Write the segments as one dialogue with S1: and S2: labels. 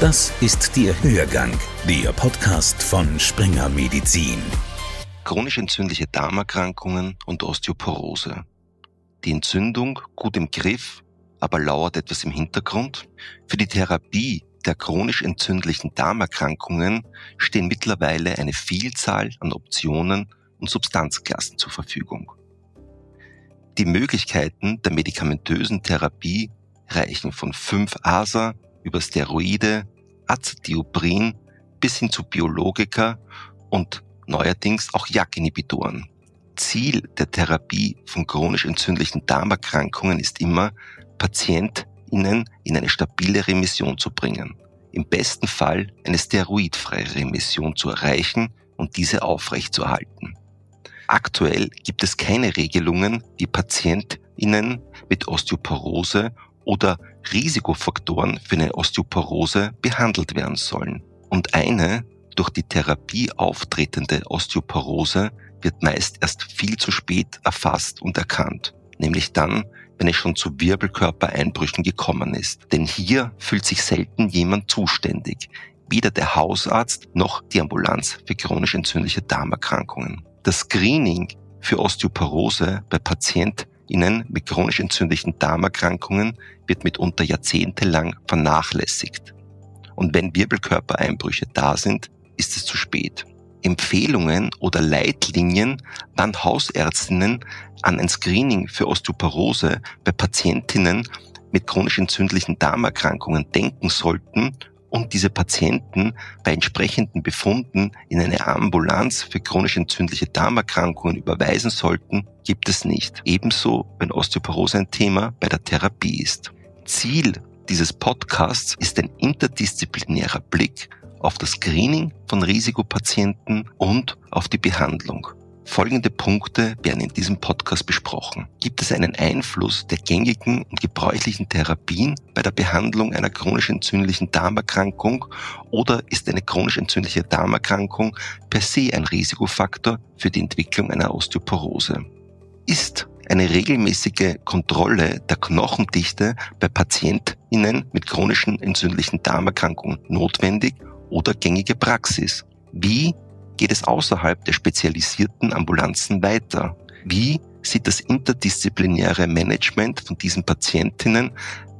S1: Das ist der Hörgang, der Podcast von Springer Medizin.
S2: Chronisch entzündliche Darmerkrankungen und Osteoporose. Die Entzündung gut im Griff, aber lauert etwas im Hintergrund. Für die Therapie der chronisch entzündlichen Darmerkrankungen stehen mittlerweile eine Vielzahl an Optionen und Substanzklassen zur Verfügung. Die Möglichkeiten der medikamentösen Therapie reichen von 5-ASA über Steroide, Azathioprin bis hin zu Biologika und neuerdings auch JAK-Inhibitoren. Ziel der Therapie von chronisch entzündlichen Darmerkrankungen ist immer, PatientInnen in eine stabile Remission zu bringen. Im besten Fall eine steroidfreie Remission zu erreichen und diese aufrechtzuerhalten. Aktuell gibt es keine Regelungen, wie PatientInnen mit Osteoporose oder Risikofaktoren für eine Osteoporose behandelt werden sollen. Und eine durch die Therapie auftretende Osteoporose wird meist erst viel zu spät erfasst und erkannt, nämlich dann, wenn es schon zu Wirbelkörpereinbrüchen gekommen ist. Denn hier fühlt sich selten jemand zuständig, weder der Hausarzt noch die Ambulanz für chronisch entzündliche Darmerkrankungen. Das Screening für Osteoporose bei PatientInnen mit chronisch entzündlichen Darmerkrankungen wird mitunter jahrzehntelang vernachlässigt. Und wenn Wirbelkörpereinbrüche da sind, ist es zu spät. Empfehlungen oder Leitlinien, wann Hausärztinnen an ein Screening für Osteoporose bei Patientinnen mit chronisch entzündlichen Darmerkrankungen denken sollten und diese Patienten bei entsprechenden Befunden in eine Ambulanz für chronisch entzündliche Darmerkrankungen überweisen sollten, gibt es nicht. Ebenso, wenn Osteoporose ein Thema bei der Therapie ist. Ziel dieses Podcasts ist ein interdisziplinärer Blick auf das Screening von Risikopatienten und auf die Behandlung. Folgende Punkte werden in diesem Podcast besprochen. Gibt es einen Einfluss der gängigen und gebräuchlichen Therapien bei der Behandlung einer chronisch entzündlichen Darmerkrankung oder ist eine chronisch entzündliche Darmerkrankung per se ein Risikofaktor für die Entwicklung einer Osteoporose? Ist eine regelmäßige Kontrolle der Knochendichte bei PatientInnen mit chronischen entzündlichen Darmerkrankungen notwendig oder gängige Praxis? Wie geht es außerhalb der spezialisierten Ambulanzen weiter? Wie sieht das interdisziplinäre Management von diesen Patientinnen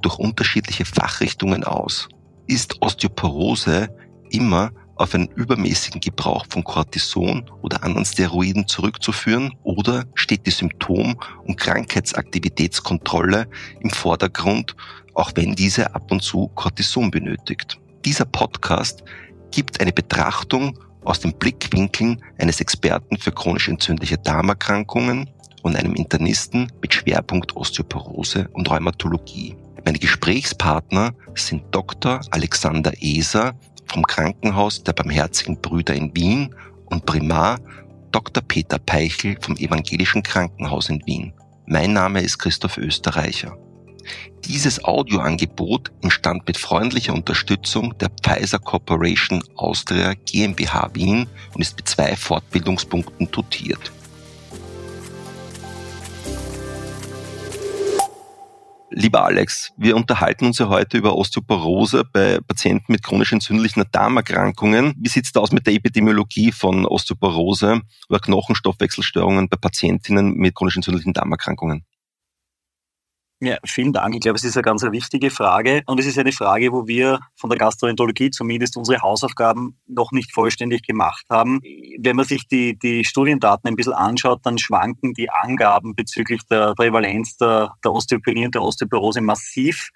S2: durch unterschiedliche Fachrichtungen aus? Ist Osteoporose immer auf einen übermäßigen Gebrauch von Cortison oder anderen Steroiden zurückzuführen oder steht die Symptom- und Krankheitsaktivitätskontrolle im Vordergrund, auch wenn diese ab und zu Cortison benötigt? Dieser Podcast gibt eine Betrachtung aus den Blickwinkeln eines Experten für chronisch entzündliche Darmerkrankungen und einem Internisten mit Schwerpunkt Osteoporose und Rheumatologie. Meine Gesprächspartner sind Dr. Alexander Eser vom Krankenhaus der Barmherzigen Brüder in Wien und Primar Dr. Peter Peichel vom Evangelischen Krankenhaus in Wien. Mein Name ist Christoph Österreicher. Dieses Audioangebot entstand mit freundlicher Unterstützung der Pfizer Corporation Austria GmbH Wien und ist mit zwei Fortbildungspunkten dotiert. Lieber Alex, wir unterhalten uns ja heute über Osteoporose bei Patienten mit chronisch entzündlichen Darmerkrankungen. Wie sieht es aus mit der Epidemiologie von Osteoporose oder Knochenstoffwechselstörungen bei Patientinnen mit chronisch entzündlichen Darmerkrankungen?
S3: Ja, vielen Dank. Ich glaube, es ist eine ganz wichtige Frage und es ist eine Frage, wo wir von der Gastroenterologie zumindest unsere Hausaufgaben noch nicht vollständig gemacht haben. Wenn man sich die, die Studiendaten ein bisschen anschaut, dann schwanken die Angaben bezüglich der Prävalenz der, der Osteopenie und der Osteoporose massiv.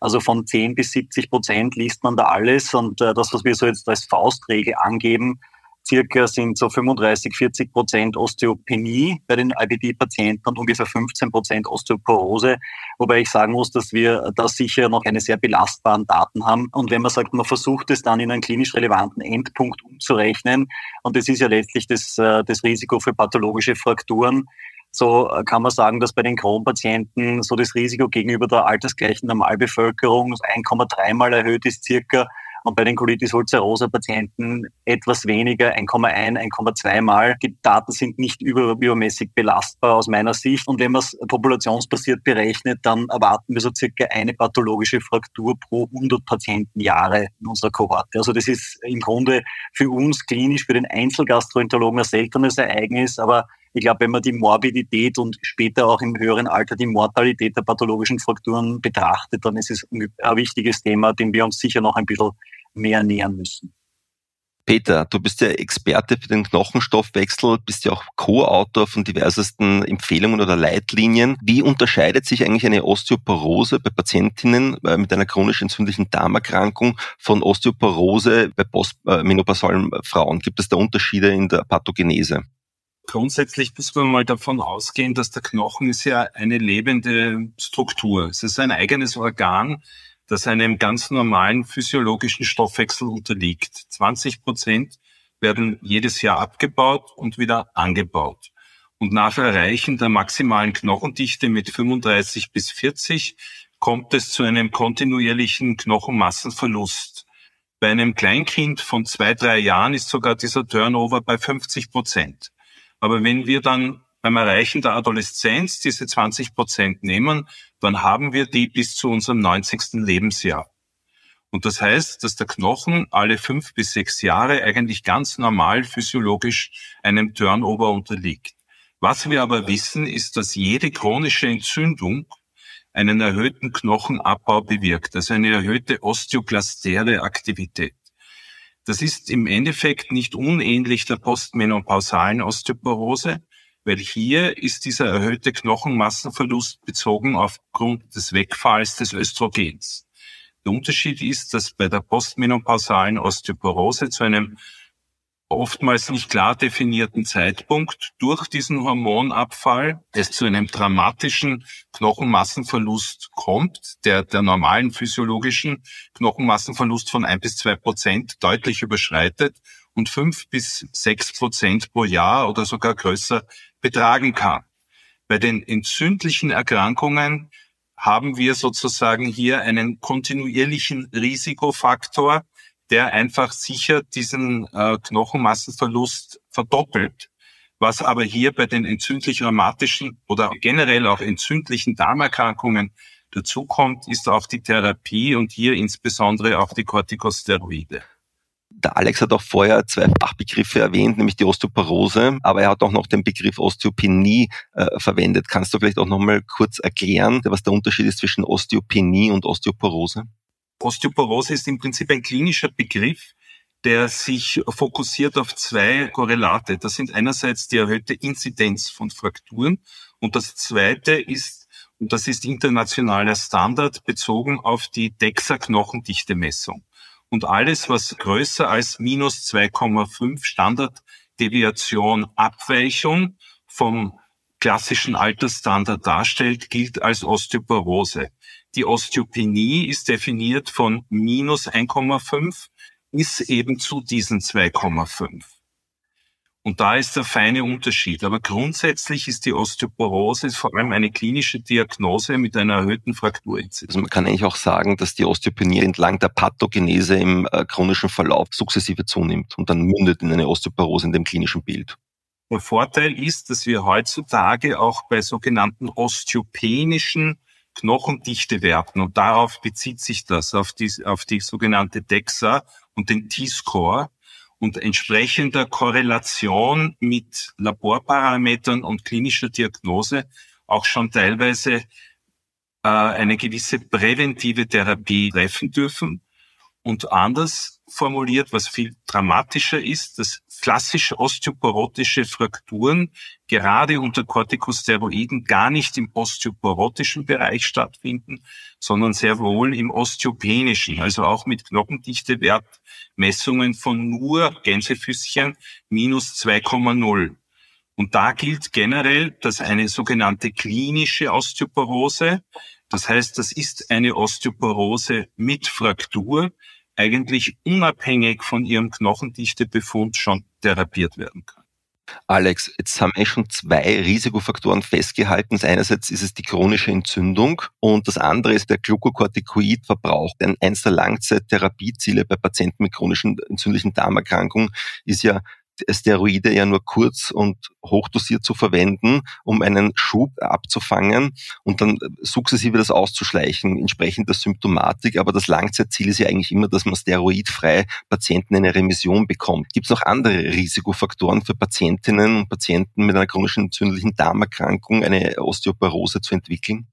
S3: Also von 10 bis 70 Prozent liest man da alles und äh, das, was wir so jetzt als Faustregel angeben, circa sind so 35, 40 Prozent Osteopenie bei den IBD-Patienten und ungefähr 15 Prozent Osteoporose. Wobei ich sagen muss, dass wir da sicher noch keine sehr belastbaren Daten haben. Und wenn man sagt, man versucht es dann in einen klinisch relevanten Endpunkt umzurechnen, und das ist ja letztlich das, äh, das Risiko für pathologische Frakturen, so kann man sagen, dass bei den Kronpatienten so das Risiko gegenüber der altersgleichen Normalbevölkerung 1,3 mal erhöht ist circa und bei den Colitis ulcerosa Patienten etwas weniger, 1,1, 1,2 Mal. Die Daten sind nicht über, übermäßig belastbar aus meiner Sicht. Und wenn man es populationsbasiert berechnet, dann erwarten wir so circa eine pathologische Fraktur pro 100 Patientenjahre in unserer Kohorte. Also das ist im Grunde für uns klinisch, für den Einzelgastroenterologen ein seltenes Ereignis, aber ich glaube, wenn man die Morbidität und später auch im höheren Alter die Mortalität der pathologischen Frakturen betrachtet, dann ist es ein wichtiges Thema, dem wir uns sicher noch ein bisschen mehr nähern müssen.
S2: Peter, du bist ja Experte für den Knochenstoffwechsel, bist ja auch Co-Autor von diversesten Empfehlungen oder Leitlinien. Wie unterscheidet sich eigentlich eine Osteoporose bei Patientinnen äh, mit einer chronisch entzündlichen Darmerkrankung von Osteoporose bei postmenopausalen Frauen? Gibt es da Unterschiede in der Pathogenese?
S4: Grundsätzlich müssen wir mal davon ausgehen, dass der Knochen ist ja eine lebende Struktur. Es ist ein eigenes Organ, das einem ganz normalen physiologischen Stoffwechsel unterliegt. 20 Prozent werden jedes Jahr abgebaut und wieder angebaut. Und nach Erreichen der maximalen Knochendichte mit 35 bis 40 kommt es zu einem kontinuierlichen Knochenmassenverlust. Bei einem Kleinkind von zwei, drei Jahren ist sogar dieser Turnover bei 50 Prozent. Aber wenn wir dann beim Erreichen der Adoleszenz diese 20 Prozent nehmen, dann haben wir die bis zu unserem 90. Lebensjahr. Und das heißt, dass der Knochen alle fünf bis sechs Jahre eigentlich ganz normal physiologisch einem Turnover unterliegt. Was wir aber wissen, ist, dass jede chronische Entzündung einen erhöhten Knochenabbau bewirkt, also eine erhöhte osteoklastäre Aktivität. Das ist im Endeffekt nicht unähnlich der postmenopausalen Osteoporose, weil hier ist dieser erhöhte Knochenmassenverlust bezogen aufgrund des Wegfalls des Östrogens. Der Unterschied ist, dass bei der postmenopausalen Osteoporose zu einem oftmals nicht klar definierten Zeitpunkt durch diesen Hormonabfall es zu einem dramatischen Knochenmassenverlust kommt, der der normalen physiologischen Knochenmassenverlust von ein bis zwei Prozent deutlich überschreitet und fünf bis sechs Prozent pro Jahr oder sogar größer betragen kann. Bei den entzündlichen Erkrankungen haben wir sozusagen hier einen kontinuierlichen Risikofaktor, der einfach sicher diesen äh, Knochenmassenverlust verdoppelt. Was aber hier bei den entzündlich rheumatischen oder generell auch entzündlichen Darmerkrankungen dazukommt, ist auch die Therapie und hier insbesondere auch die Corticosteroide.
S2: Der Alex hat auch vorher zwei Fachbegriffe erwähnt, nämlich die Osteoporose, aber er hat auch noch den Begriff Osteopenie äh, verwendet. Kannst du vielleicht auch noch mal kurz erklären, was der Unterschied ist zwischen Osteopenie und Osteoporose?
S4: Osteoporose ist im Prinzip ein klinischer Begriff, der sich fokussiert auf zwei Korrelate. Das sind einerseits die erhöhte Inzidenz von Frakturen und das zweite ist, und das ist internationaler Standard, bezogen auf die DEXA-Knochendichte-Messung. Und alles, was größer als minus 2,5 Standarddeviation Abweichung vom klassischen Altersstandard darstellt, gilt als Osteoporose. Die Osteopenie ist definiert von minus 1,5 bis eben zu diesen 2,5. Und da ist der feine Unterschied. Aber grundsätzlich ist die Osteoporose vor allem eine klinische Diagnose mit einer erhöhten Frakturinzidenz.
S2: Also man kann eigentlich auch sagen, dass die Osteopenie entlang der Pathogenese im äh, chronischen Verlauf sukzessive zunimmt und dann mündet in eine Osteoporose in dem klinischen Bild.
S4: Der Vorteil ist, dass wir heutzutage auch bei sogenannten osteopenischen Knochendichtewerten und darauf bezieht sich das, auf die, auf die sogenannte DEXA und den T-Score und entsprechender Korrelation mit Laborparametern und klinischer Diagnose auch schon teilweise äh, eine gewisse präventive Therapie treffen dürfen. Und anders formuliert, was viel dramatischer ist, dass klassische osteoporotische Frakturen gerade unter Corticosteroiden gar nicht im osteoporotischen Bereich stattfinden, sondern sehr wohl im osteopenischen, also auch mit Knochendichtewert-Messungen von nur Gänsefüßchen minus 2,0. Und da gilt generell, dass eine sogenannte klinische Osteoporose, das heißt, das ist eine Osteoporose mit Fraktur, eigentlich unabhängig von ihrem Knochendichtebefund schon therapiert werden kann.
S2: Alex, jetzt haben wir schon zwei Risikofaktoren festgehalten. Einerseits ist es die chronische Entzündung und das andere ist der Glucocorticoidverbrauch. Denn eins der Langzeittherapieziele bei Patienten mit chronischen entzündlichen Darmerkrankungen ist ja Steroide ja nur kurz und hochdosiert zu verwenden, um einen Schub abzufangen und dann sukzessive das auszuschleichen, entsprechend der Symptomatik. Aber das Langzeitziel ist ja eigentlich immer, dass man steroidfrei Patienten in eine Remission bekommt. Gibt es noch andere Risikofaktoren für Patientinnen und Patienten mit einer chronischen entzündlichen Darmerkrankung, eine Osteoporose zu entwickeln?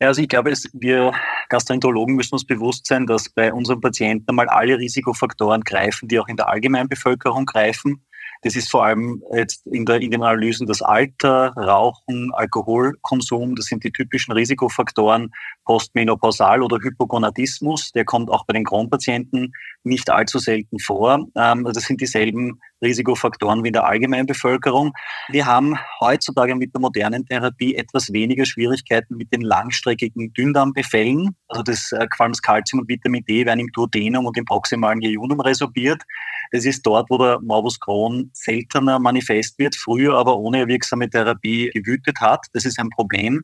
S3: Ja, also ich glaube, wir Gastroenterologen müssen uns bewusst sein, dass bei unseren Patienten einmal alle Risikofaktoren greifen, die auch in der Allgemeinbevölkerung greifen. Das ist vor allem jetzt in, der, in den Analysen das Alter, Rauchen, Alkoholkonsum. Das sind die typischen Risikofaktoren postmenopausal oder Hypogonadismus. Der kommt auch bei den Kronpatienten nicht allzu selten vor. Ähm, das sind dieselben Risikofaktoren wie in der allgemeinen Bevölkerung. Wir haben heutzutage mit der modernen Therapie etwas weniger Schwierigkeiten mit den langstreckigen Dünndarmbefällen. Also das äh, allem das Calcium und Vitamin D werden im Duodenum und im proximalen Jejunum resorbiert. Das ist dort, wo der Morbus Crohn seltener manifest wird, früher aber ohne wirksame Therapie gewütet hat. Das ist ein Problem.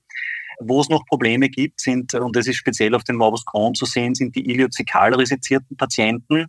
S3: Wo es noch Probleme gibt, sind, und das ist speziell auf den Morbus Crohn zu sehen, sind die iliozikal resizierten Patienten,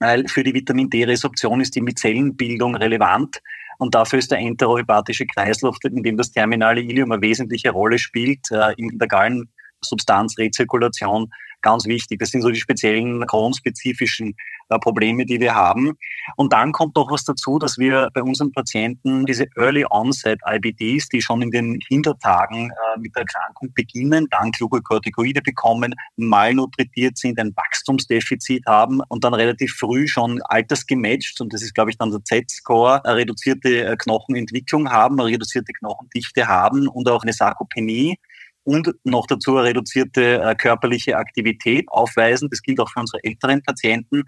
S3: weil für die Vitamin D-Resorption ist die Mizellenbildung relevant. Und dafür ist der enterohepatische Kreislauf, in dem das terminale Ilium eine wesentliche Rolle spielt, äh, in der Gallensubstanzrezirkulation ganz wichtig. Das sind so die speziellen Kronspezifischen äh, Probleme, die wir haben. Und dann kommt noch was dazu, dass wir bei unseren Patienten diese Early Onset IBDs, die schon in den Hintertagen äh, mit der Erkrankung beginnen, dann Glucocorticoide bekommen, malnutritiert sind, ein Wachstumsdefizit haben und dann relativ früh schon altersgematcht, und das ist, glaube ich, dann der Z-Score, reduzierte äh, Knochenentwicklung haben, reduzierte Knochendichte haben und auch eine Sarkopenie und noch dazu eine reduzierte äh, körperliche Aktivität aufweisen. Das gilt auch für unsere älteren Patienten.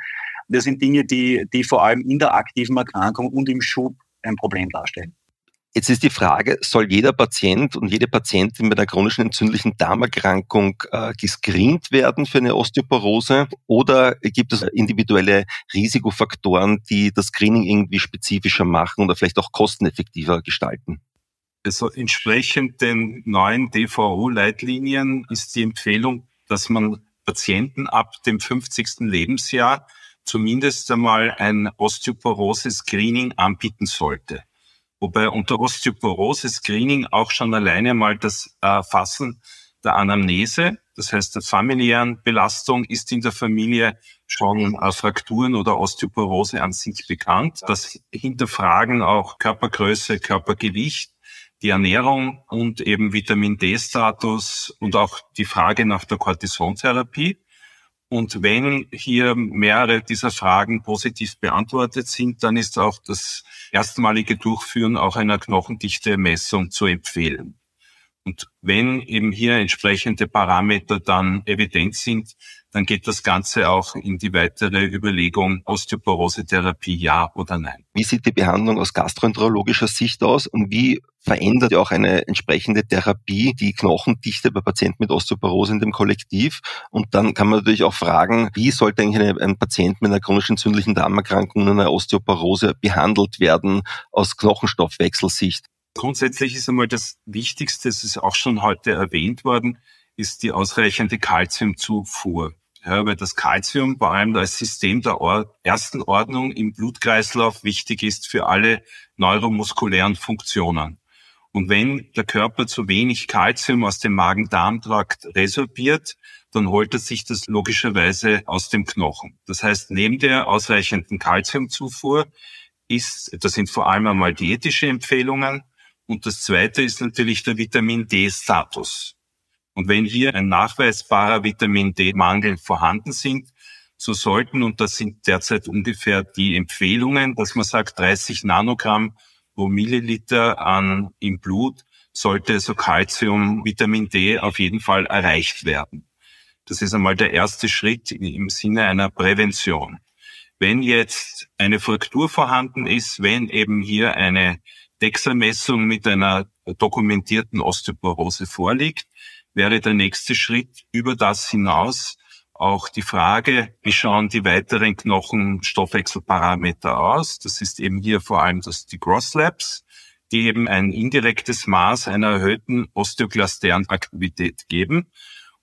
S3: Das sind Dinge, die, die vor allem in der aktiven Erkrankung und im Schub ein Problem darstellen.
S2: Jetzt ist die Frage, soll jeder Patient und jede Patientin mit einer chronischen entzündlichen Darmerkrankung äh, gescreent werden für eine Osteoporose oder gibt es individuelle Risikofaktoren, die das Screening irgendwie spezifischer machen oder vielleicht auch kosteneffektiver gestalten?
S4: Also entsprechend den neuen DVO-Leitlinien ist die Empfehlung, dass man Patienten ab dem 50. Lebensjahr zumindest einmal ein Osteoporose-Screening anbieten sollte. Wobei unter Osteoporose-Screening auch schon alleine mal das Erfassen der Anamnese, das heißt der familiären Belastung, ist in der Familie schon Frakturen oder Osteoporose an sich bekannt. Das Hinterfragen auch Körpergröße, Körpergewicht die Ernährung und eben Vitamin D-Status und auch die Frage nach der Cortisontherapie. Und wenn hier mehrere dieser Fragen positiv beantwortet sind, dann ist auch das erstmalige Durchführen auch einer Knochendichte-Messung zu empfehlen. Und wenn eben hier entsprechende Parameter dann evident sind, dann geht das Ganze auch in die weitere Überlegung Osteoporose-Therapie ja oder nein.
S2: Wie sieht die Behandlung aus gastroenterologischer Sicht aus und wie verändert ja auch eine entsprechende Therapie die Knochendichte bei Patienten mit Osteoporose in dem Kollektiv? Und dann kann man natürlich auch fragen, wie sollte eigentlich eine, ein Patient mit einer chronisch entzündlichen Darmerkrankung und einer Osteoporose behandelt werden aus Knochenstoffwechselsicht?
S4: Grundsätzlich ist einmal das Wichtigste, es ist auch schon heute erwähnt worden, ist die ausreichende Kalziumzufuhr. Ja, weil das Kalzium vor allem als System der Or ersten Ordnung im Blutkreislauf wichtig ist für alle neuromuskulären Funktionen. Und wenn der Körper zu wenig Kalzium aus dem Magen-Darm-Trakt resorbiert, dann holt er sich das logischerweise aus dem Knochen. Das heißt, neben der ausreichenden Kalziumzufuhr ist, das sind vor allem einmal diätische Empfehlungen, und das zweite ist natürlich der Vitamin D-Status. Und wenn hier ein nachweisbarer Vitamin D-Mangel vorhanden sind, so sollten, und das sind derzeit ungefähr die Empfehlungen, dass man sagt, 30 Nanogramm pro Milliliter an im Blut sollte so Calcium, Vitamin D auf jeden Fall erreicht werden. Das ist einmal der erste Schritt im Sinne einer Prävention. Wenn jetzt eine Fraktur vorhanden ist, wenn eben hier eine DEXA-Messung mit einer dokumentierten Osteoporose vorliegt, wäre der nächste Schritt über das hinaus auch die Frage, wie schauen die weiteren Knochenstoffwechselparameter aus. Das ist eben hier vor allem das, die Gross Labs, die eben ein indirektes Maß einer erhöhten osteoklasteren Aktivität geben.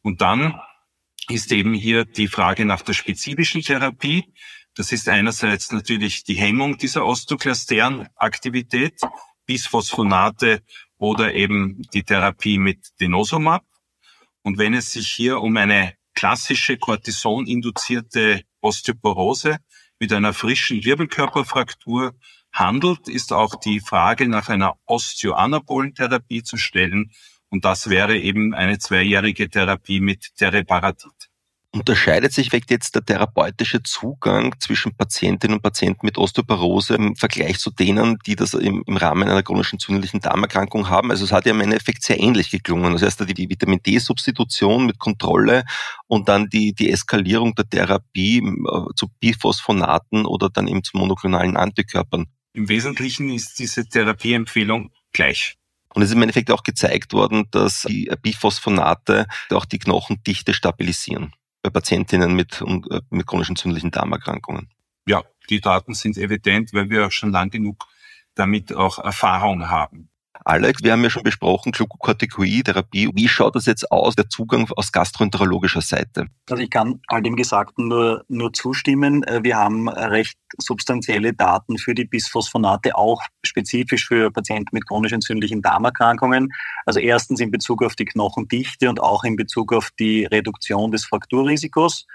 S4: Und dann ist eben hier die Frage nach der spezifischen Therapie. Das ist einerseits natürlich die Hemmung dieser osteoklasteren Aktivität, Bisphosphonate oder eben die Therapie mit Denosumab. Und wenn es sich hier um eine klassische Cortison-induzierte Osteoporose mit einer frischen Wirbelkörperfraktur handelt, ist auch die Frage nach einer Osteoanabolentherapie zu stellen. Und das wäre eben eine zweijährige Therapie mit Teriparatid.
S2: Unterscheidet sich vielleicht jetzt der therapeutische Zugang zwischen Patientinnen und Patienten mit Osteoporose im Vergleich zu denen, die das im, im Rahmen einer chronischen entzündlichen Darmerkrankung haben? Also es hat ja im Endeffekt sehr ähnlich geklungen. Das heißt, die, die Vitamin D-Substitution mit Kontrolle und dann die, die Eskalierung der Therapie äh, zu Biphosphonaten oder dann eben zu monoklonalen Antikörpern.
S4: Im Wesentlichen ist diese Therapieempfehlung gleich.
S2: Und es ist im Endeffekt auch gezeigt worden, dass die Biphosphonate auch die Knochendichte stabilisieren bei Patientinnen mit, äh, mit chronischen entzündlichen Darmerkrankungen.
S4: Ja, die Daten sind evident, weil wir schon lang genug damit auch Erfahrung haben.
S2: Alex, wir haben ja schon besprochen, Glukokortikoid-Therapie. Wie schaut das jetzt aus, der Zugang aus gastroenterologischer Seite?
S3: Also ich kann all dem Gesagten nur, nur zustimmen. Äh, wir haben recht substanzielle Daten für die Bisphosphonate, auch spezifisch für Patienten mit chronisch entzündlichen Darmerkrankungen. Also erstens in Bezug auf die Knochendichte und auch in Bezug auf die Reduktion des Frakturrisikos.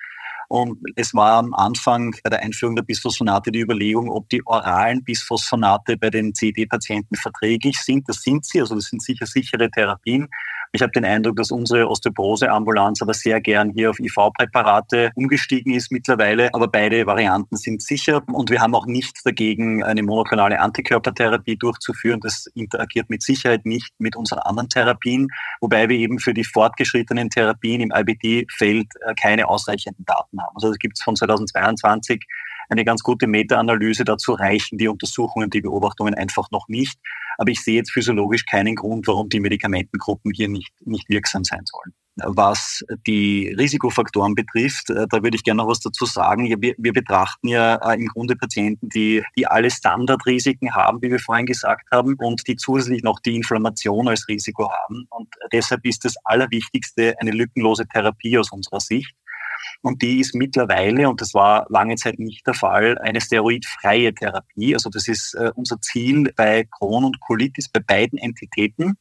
S3: Und es war am Anfang bei der Einführung der Bisphosphonate die Überlegung, ob die oralen Bisphosphonate bei den CD-Patienten verträglich sind. Das sind sie, also das sind sicher sichere Therapien. Ich habe den Eindruck, dass unsere Osteoporose-Ambulanz aber sehr gern hier auf IV-Präparate umgestiegen ist mittlerweile. Aber beide Varianten sind sicher und wir haben auch nichts dagegen, eine monoklonale Antikörpertherapie durchzuführen. Das interagiert mit Sicherheit nicht mit unseren anderen Therapien, wobei wir eben für die fortgeschrittenen Therapien im IBD-Feld äh, keine ausreichenden Daten haben. Also es gibt von 2022 eine ganz gute Meta-Analyse. Dazu reichen die Untersuchungen, die Beobachtungen einfach noch nicht. Aber ich sehe jetzt physiologisch keinen Grund, warum die Medikamentengruppen hier nicht, nicht wirksam sein sollen. Was die Risikofaktoren betrifft, äh, da würde ich gerne noch was dazu sagen. Wir, wir betrachten ja äh, im Grunde Patienten, die, die alle Standardrisiken haben, wie wir vorhin gesagt haben, und die zusätzlich noch die Inflammation als Risiko haben. Und deshalb ist das Allerwichtigste eine lückenlose Therapie aus unserer Sicht. Und die ist mittlerweile, und das war lange Zeit nicht der Fall, eine steroidfreie Therapie. Also das ist äh, unser Ziel bei Crohn und Colitis, bei beiden Entitäten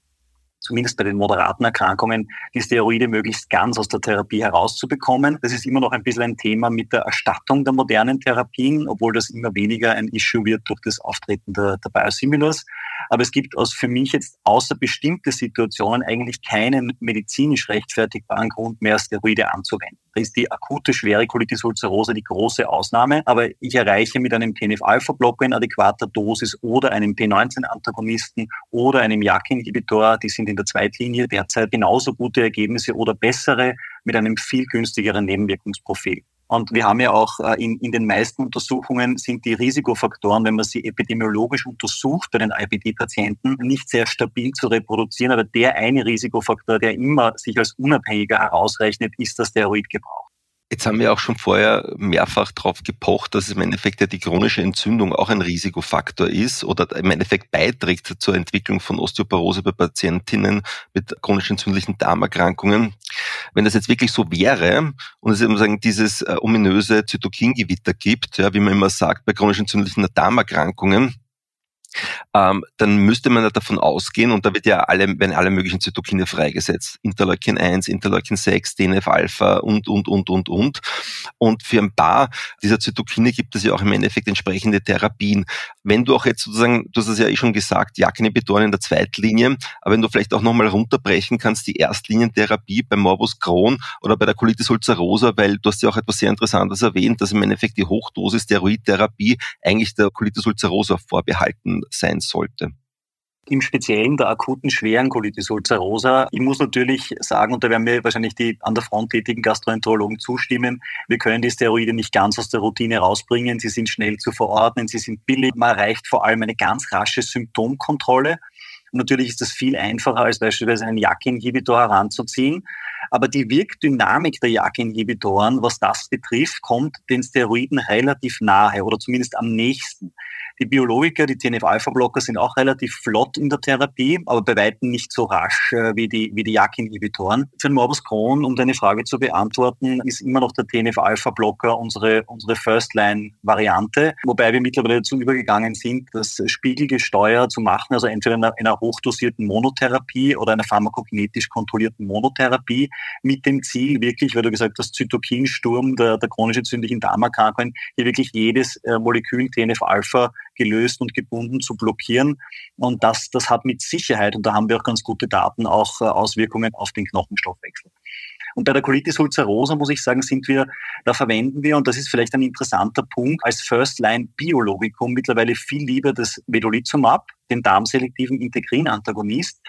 S3: zumindest bei den moderaten Erkrankungen, die Steroide möglichst ganz aus der Therapie herauszubekommen. Das ist immer noch ein bisschen ein Thema mit der Erstattung der modernen Therapien, obwohl das immer weniger ein Issue wird durch das Auftreten der, der Biosimilars. Aber es gibt aus für mich jetzt außer bestimmte Situationen eigentlich keinen medizinisch rechtfertigbaren Grund mehr, Steroide anzuwenden. Da ist die akute schwere Colitis ulcerosa die große Ausnahme. Aber ich erreiche mit einem TNF-Alpha-Blocker in adäquater Dosis oder einem P19-Antagonisten oder einem JAK-Inhibitor, die sind in der Zweitlinie derzeit genauso gute Ergebnisse oder bessere mit einem viel günstigeren Nebenwirkungsprofil. Und wir haben ja auch äh, in, in den meisten Untersuchungen sind die Risikofaktoren, wenn man sie epidemiologisch untersucht bei den IBD-Patienten, nicht sehr stabil zu reproduzieren. Aber der eine Risikofaktor, der immer sich als unabhängiger herausrechnet, ist der Steroidgebrauch.
S2: Jetzt haben wir auch schon vorher mehrfach darauf gepocht, dass im Endeffekt ja die chronische Entzündung auch ein Risikofaktor ist oder im Endeffekt beiträgt zur Entwicklung von Osteoporose bei Patientinnen mit chronisch entzündlichen Darmerkrankungen. Wenn das jetzt wirklich so wäre und es eben sagen, dieses äh, ominöse Zytokingewitter gibt, ja, wie man immer sagt, bei chronisch entzündlichen Darmerkrankungen, ähm, dann müsste man ja davon ausgehen, und da wird ja alle, werden alle möglichen Zytokine freigesetzt. Interleukin 1, Interleukin 6, DNF-Alpha und, und, und, und, und. Und für ein paar dieser Zytokine gibt es ja auch im Endeffekt entsprechende Therapien. Wenn du auch jetzt sozusagen, du hast es ja eh schon gesagt, JAK-Inhibitoren in der Zweitlinie, aber wenn du vielleicht auch nochmal runterbrechen kannst, die Erstlinientherapie bei Morbus Crohn oder bei der Colitis ulcerosa, weil du hast ja auch etwas sehr Interessantes erwähnt, dass im Endeffekt die Hochdosis Steroidtherapie eigentlich der Colitis ulcerosa vorbehalten sein sollte
S3: im Speziellen der akuten schweren Colitis ulcerosa. Ich muss natürlich sagen, und da werden mir wahrscheinlich die an der Front tätigen Gastroenterologen zustimmen, wir können die Steroide nicht ganz aus der Routine rausbringen. Sie sind schnell zu verordnen, sie sind billig. Man erreicht vor allem eine ganz rasche Symptomkontrolle. Und natürlich ist das viel einfacher, als beispielsweise einen JAK-Inhibitor heranzuziehen. Aber die Wirkdynamik der JAK-Inhibitoren, was das betrifft, kommt den Steroiden relativ nahe oder zumindest am nächsten. Die Biologiker, die TNF-Alpha-Blocker sind auch relativ flott in der Therapie, aber bei weitem nicht so rasch äh, wie die, wie die JAK-Inhibitoren. Für den Morbus Crohn, um deine Frage zu beantworten, ist immer noch der TNF-Alpha-Blocker unsere, unsere First-Line-Variante, wobei wir mittlerweile dazu übergegangen sind, das spiegelgesteuert zu machen, also entweder in einer, in einer hochdosierten Monotherapie oder einer pharmakokinetisch kontrollierten Monotherapie mit dem Ziel, wirklich, weil du gesagt hast, Zytokinsturm der, der chronisch entzündlichen Darmerkrankungen, hier wirklich jedes äh, Molekül TNF-Alpha gelöst und gebunden zu blockieren. Und das, das hat mit Sicherheit, und da haben wir auch ganz gute Daten, auch äh, Auswirkungen auf den Knochenstoffwechsel. Und bei der Colitis ulcerosa muss ich sagen, sind wir, da verwenden wir, und das ist vielleicht ein interessanter Punkt, als First-Line-Biologikum mittlerweile viel lieber das Vedolizumab, den darmselektiven Integrin-Antagonist,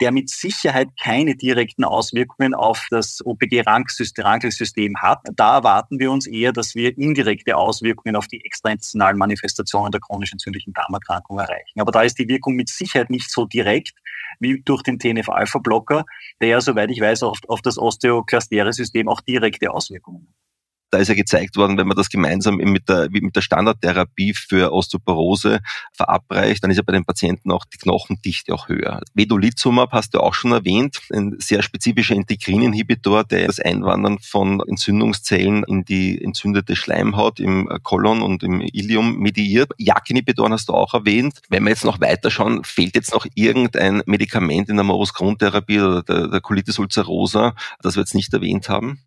S3: der mit Sicherheit keine direkten Auswirkungen auf das OPG-Rankelsystem hat. Da erwarten wir uns eher, dass wir indirekte Auswirkungen auf die extraintestinalen Manifestationen der chronisch entzündlichen Darmerkrankung erreichen. Aber da ist die Wirkung mit Sicherheit nicht so direkt wie durch den TNF-Alpha-Blocker, der ja, soweit ich weiß, auf, auf das Osteoklastere-System auch direkte Auswirkungen hat
S2: da ist ja gezeigt worden, wenn man das gemeinsam mit der, mit der Standardtherapie für Osteoporose verabreicht, dann ist ja bei den Patienten auch die Knochendichte auch höher. Vedolizumab hast du auch schon erwähnt, ein sehr spezifischer Integrin-Inhibitor, der das Einwandern von Entzündungszellen in die entzündete Schleimhaut im Kolon und im Ilium mediiert. JAK-Inhibitoren hast du auch erwähnt. Wenn wir jetzt noch weiter schauen, fehlt jetzt noch irgendein Medikament in der Morbus Crohn-Therapie oder der, der Colitis ulcerosa, das wir jetzt nicht erwähnt haben?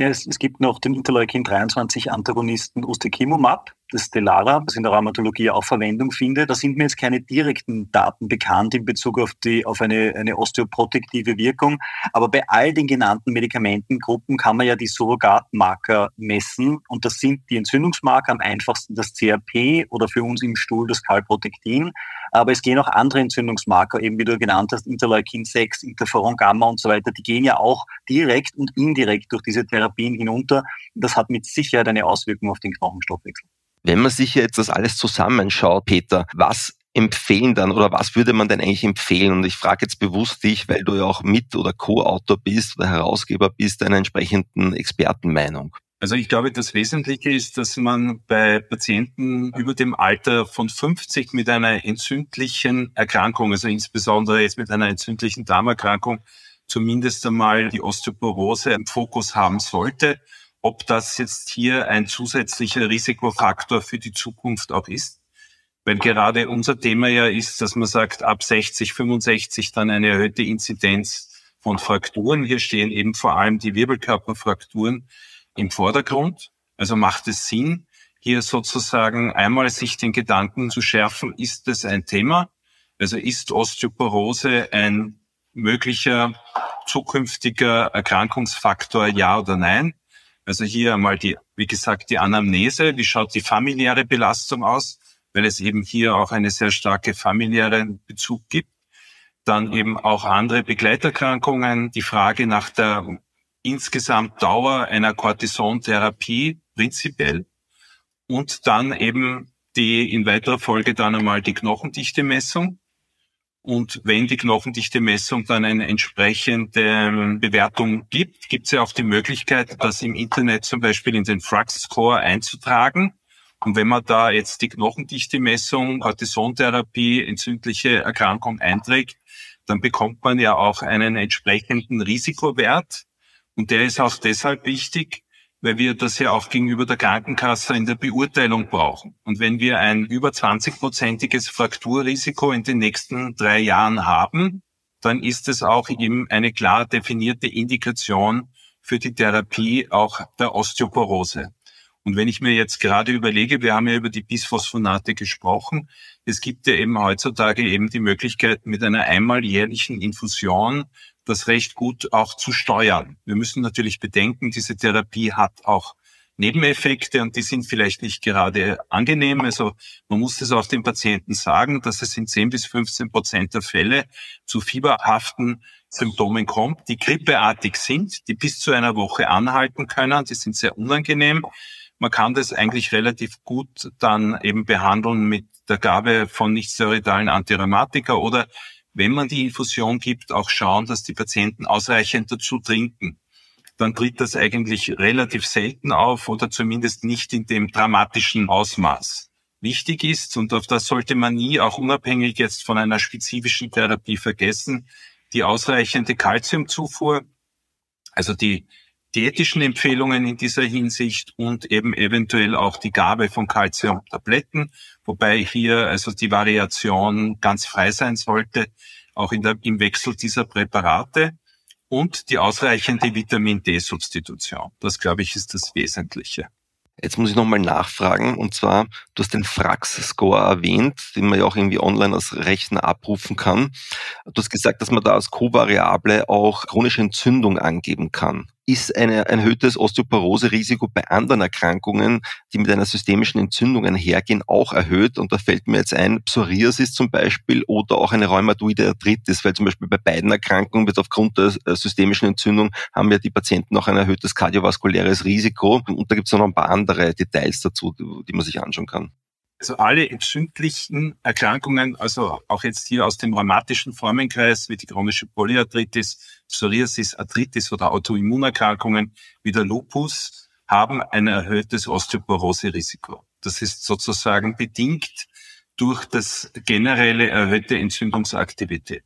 S3: Ja, es, es gibt noch den Interleukin-23-Antagonisten Ustekinumab, das Stellara, das in der Rheumatologie auch Verwendung findet. Da sind mir jetzt keine direkten Daten bekannt in Bezug auf, die, auf eine, eine osteoprotektive Wirkung. Aber bei all den genannten Medikamentengruppen kann man ja die Surrogatmarker messen. Und das sind die Entzündungsmarker am einfachsten das CRP oder für uns im Stuhl das Calprotectin. Aber es gehen auch andere Entzündungsmarker, eben wie du genannt hast, Interleukin 6, Interferon Gamma und so weiter, die gehen ja auch direkt und indirekt durch diese Therapien hinunter. Das hat mit Sicherheit eine Auswirkung auf den Knochenstoffwechsel.
S2: Wenn man sich jetzt das alles zusammenschaut, Peter, was empfehlen dann oder was würde man denn eigentlich empfehlen? Und ich frage jetzt bewusst dich, weil du ja auch Mit- oder Co-Autor bist oder Herausgeber bist einer entsprechenden Expertenmeinung.
S4: Also ich glaube, das Wesentliche ist, dass man bei Patienten über dem Alter von 50 mit einer entzündlichen Erkrankung, also insbesondere jetzt mit einer entzündlichen Darmerkrankung, zumindest einmal die Osteoporose im Fokus haben sollte. Ob das jetzt hier ein zusätzlicher Risikofaktor für die Zukunft auch ist. Weil gerade unser Thema ja ist, dass man sagt, ab 60, 65 dann eine erhöhte Inzidenz von Frakturen. Hier stehen eben vor allem die Wirbelkörperfrakturen im Vordergrund. Also macht es Sinn, hier sozusagen einmal sich den Gedanken zu schärfen, ist es ein Thema? Also ist Osteoporose ein möglicher zukünftiger Erkrankungsfaktor, ja oder nein? Also hier einmal die, wie gesagt, die Anamnese, wie schaut die familiäre Belastung aus, weil es eben hier auch eine sehr starke familiäre Bezug gibt. Dann eben auch andere Begleiterkrankungen, die Frage nach der insgesamt Dauer einer Cortisontherapie prinzipiell und dann eben die in weiterer Folge dann einmal die Knochendichte-Messung. Und wenn die Knochendichte-Messung dann eine entsprechende Bewertung gibt, gibt es ja auch die Möglichkeit, das im Internet zum Beispiel in den Frux-Score einzutragen. Und wenn man da jetzt die Knochendichte-Messung, Cortisontherapie, entzündliche Erkrankung einträgt, dann bekommt man ja auch einen entsprechenden Risikowert, und der ist auch deshalb wichtig, weil wir das ja auch gegenüber der Krankenkasse in der Beurteilung brauchen. Und wenn wir ein über 20-prozentiges Frakturrisiko in den nächsten drei Jahren haben, dann ist es auch eben eine klar definierte Indikation für die Therapie auch der Osteoporose. Und wenn ich mir jetzt gerade überlege, wir haben ja über die Bisphosphonate gesprochen, es gibt ja eben heutzutage eben die Möglichkeit, mit einer einmal jährlichen Infusion das recht gut auch zu steuern. Wir müssen natürlich bedenken, diese Therapie hat auch Nebeneffekte und die sind vielleicht nicht gerade angenehm. Also man muss es auch den Patienten sagen, dass es in 10 bis 15 Prozent der Fälle zu fieberhaften Symptomen kommt, die grippeartig sind, die bis zu einer Woche anhalten können. Die sind sehr unangenehm. Man kann das eigentlich relativ gut dann eben behandeln mit der Gabe von nichtsteroidalen Antirheumatika oder wenn man die Infusion gibt, auch schauen, dass die Patienten ausreichend dazu trinken. dann tritt das eigentlich relativ selten auf oder zumindest nicht in dem dramatischen Ausmaß. Wichtig ist, und auf das sollte man nie, auch unabhängig jetzt von einer spezifischen Therapie vergessen, die ausreichende Kalziumzufuhr, also die diätischen Empfehlungen in dieser Hinsicht und eben eventuell auch die Gabe von Calciumtabletten, wobei hier also die Variation ganz frei sein sollte, auch der, im Wechsel dieser Präparate und die ausreichende Vitamin D-Substitution. Das, glaube ich, ist das Wesentliche.
S2: Jetzt muss ich nochmal nachfragen, und zwar, du hast den Frax-Score erwähnt, den man ja auch irgendwie online als Rechner abrufen kann. Du hast gesagt, dass man da als Co-Variable auch chronische Entzündung angeben kann ist ein erhöhtes Osteoporose-Risiko bei anderen Erkrankungen, die mit einer systemischen Entzündung einhergehen, auch erhöht. Und da fällt mir jetzt ein, Psoriasis zum Beispiel oder auch eine rheumatoide Arthritis, weil zum Beispiel bei beiden Erkrankungen wird aufgrund der äh, systemischen Entzündung haben ja die Patienten auch ein erhöhtes kardiovaskuläres Risiko. Und da gibt es noch ein paar andere Details dazu, die man sich anschauen kann.
S4: Also alle entzündlichen Erkrankungen, also auch jetzt hier aus dem rheumatischen Formenkreis wie die chronische Polyarthritis, Psoriasis, Arthritis oder Autoimmunerkrankungen wie der Lupus, haben ein erhöhtes Osteoporose-Risiko. Das ist sozusagen bedingt durch das generelle erhöhte Entzündungsaktivität.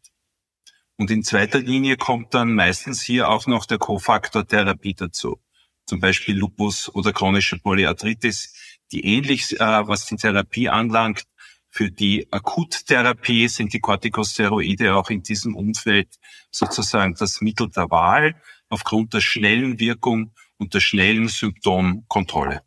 S4: Und in zweiter Linie kommt dann meistens hier auch noch der Kofaktor Therapie dazu. Zum Beispiel Lupus oder chronische Polyarthritis die ähnlich, äh, was die Therapie anlangt, für die Akuttherapie sind die Corticosteroide auch in diesem Umfeld sozusagen das Mittel der Wahl aufgrund der schnellen Wirkung und der schnellen Symptomkontrolle.